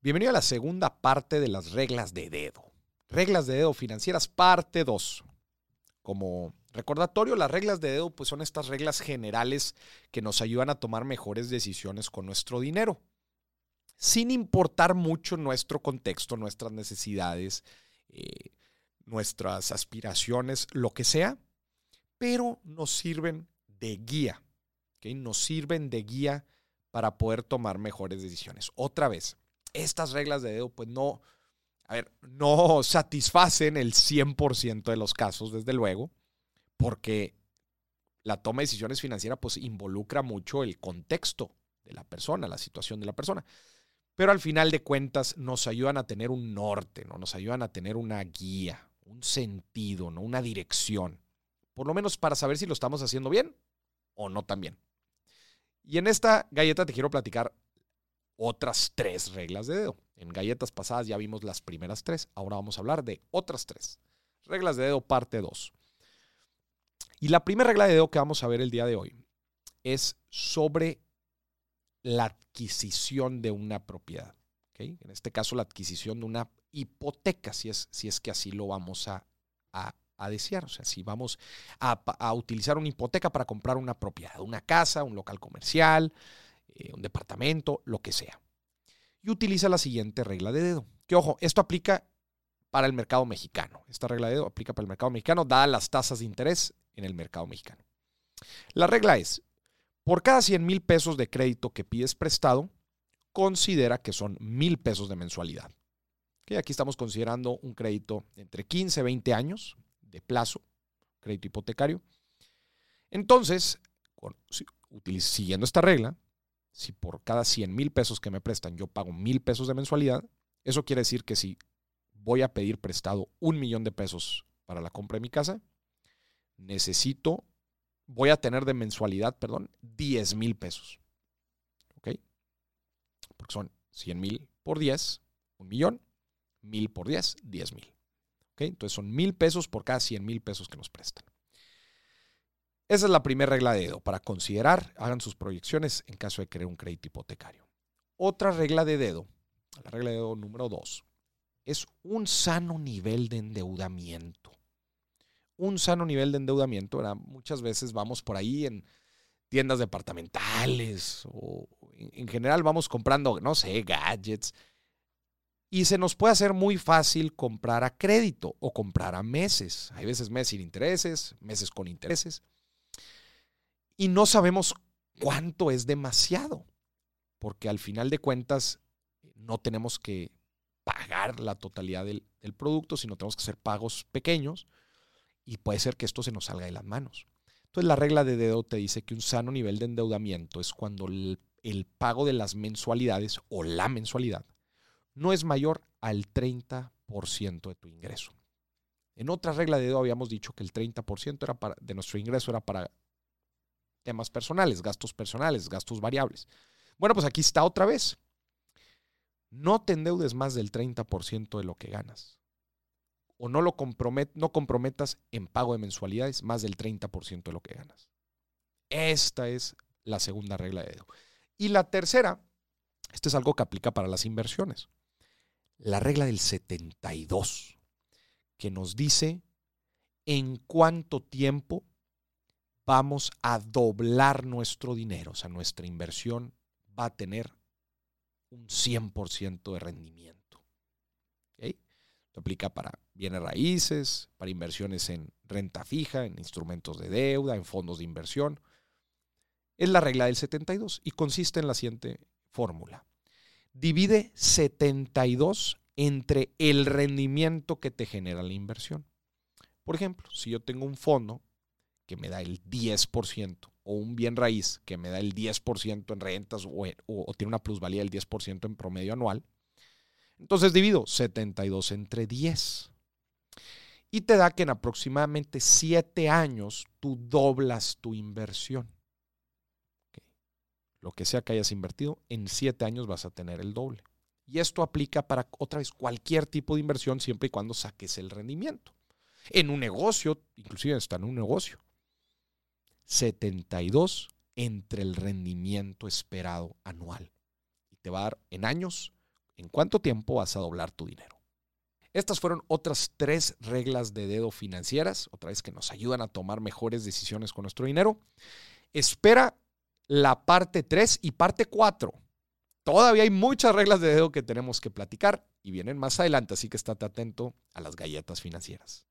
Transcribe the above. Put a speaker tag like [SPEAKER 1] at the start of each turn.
[SPEAKER 1] Bienvenido a la segunda parte de las reglas de dedo. Reglas de dedo financieras, parte 2. Como recordatorio, las reglas de dedo pues, son estas reglas generales que nos ayudan a tomar mejores decisiones con nuestro dinero, sin importar mucho nuestro contexto, nuestras necesidades, eh, nuestras aspiraciones, lo que sea, pero nos sirven de guía. Nos sirven de guía para poder tomar mejores decisiones. Otra vez, estas reglas de dedo, pues no, a ver, no satisfacen el 100% de los casos, desde luego, porque la toma de decisiones financieras, pues involucra mucho el contexto de la persona, la situación de la persona. Pero al final de cuentas nos ayudan a tener un norte, ¿no? Nos ayudan a tener una guía, un sentido, ¿no? Una dirección. Por lo menos para saber si lo estamos haciendo bien o no tan bien. Y en esta galleta te quiero platicar otras tres reglas de dedo. En galletas pasadas ya vimos las primeras tres, ahora vamos a hablar de otras tres. Reglas de dedo parte 2. Y la primera regla de dedo que vamos a ver el día de hoy es sobre la adquisición de una propiedad. En este caso, la adquisición de una hipoteca, si es, si es que así lo vamos a, a, desear. O sea, si vamos a, a, utilizar una hipoteca para comprar una propiedad, una casa, un local comercial, eh, un departamento, lo que sea. Y utiliza la siguiente regla de dedo. Que ojo, esto aplica para el mercado mexicano. Esta regla de dedo aplica para el mercado mexicano, dadas las tasas de interés en el mercado mexicano. La regla es, por cada 100 mil pesos de crédito que pides prestado, considera que son mil pesos de mensualidad. Aquí estamos considerando un crédito entre 15 y 20 años de plazo, crédito hipotecario. Entonces, siguiendo esta regla, si por cada 100 mil pesos que me prestan yo pago mil pesos de mensualidad, eso quiere decir que si voy a pedir prestado un millón de pesos para la compra de mi casa, necesito, voy a tener de mensualidad, perdón, 10 mil pesos. ¿Ok? Porque son 100 mil por 10, un millón, mil por 10, 10 mil. ¿Ok? Entonces son mil pesos por cada 100 mil pesos que nos prestan. Esa es la primera regla de dedo para considerar, hagan sus proyecciones en caso de querer un crédito hipotecario. Otra regla de dedo, la regla de dedo número dos, es un sano nivel de endeudamiento. Un sano nivel de endeudamiento, muchas veces vamos por ahí en tiendas departamentales o en general vamos comprando, no sé, gadgets. Y se nos puede hacer muy fácil comprar a crédito o comprar a meses. Hay veces meses sin intereses, meses con intereses y no sabemos cuánto es demasiado, porque al final de cuentas no tenemos que pagar la totalidad del, producto, sino tenemos que hacer pagos pequeños y puede ser que esto se nos salga de las manos. Entonces la regla de dedo te dice que un sano nivel de endeudamiento es cuando el, pago de las mensualidades o la mensualidad no es mayor al 30% de tu ingreso. En otra regla de dedo habíamos dicho que el 30% era para, de nuestro ingreso era para temas personales, gastos personales, gastos variables. Bueno, pues aquí está otra vez. No te endeudes más del 30% de lo que ganas. O no, lo compromet no comprometas en pago de mensualidades más del 30% de lo que ganas. Esta es la segunda regla de dedo. Y la tercera, esto es algo que aplica para las inversiones. La regla del 72, que nos dice en cuánto tiempo vamos a doblar nuestro dinero, o sea, nuestra inversión va a tener un 100% de rendimiento. ¿Okay? Aplica para bienes raíces, para inversiones en renta fija, en instrumentos de deuda, en fondos de inversión. Es la regla del 72 y consiste en la siguiente fórmula. Divide 72 entre el rendimiento que te genera la inversión. Por ejemplo, si yo tengo un fondo que me da el 10%, o un bien raíz que me da el 10% en rentas o, tiene una plusvalía del 10% en promedio anual, entonces divido 72 entre 10. Y te da que en aproximadamente 7 años tú doblas tu inversión. Lo que sea que hayas invertido, en 7 años vas a tener el doble. Y esto aplica para otra vez cualquier tipo de inversión siempre y cuando saques el rendimiento. En un negocio, inclusive está en un negocio. 72 entre el rendimiento esperado anual. Y te va a dar en años en cuánto tiempo vas a doblar tu dinero. Estas fueron otras tres reglas de dedo financieras, otra vez que nos ayudan a tomar mejores decisiones con nuestro dinero. Espera la parte 3 y parte 4. Todavía hay muchas reglas de dedo que tenemos que platicar y vienen más adelante, así que estate atento a las galletas financieras.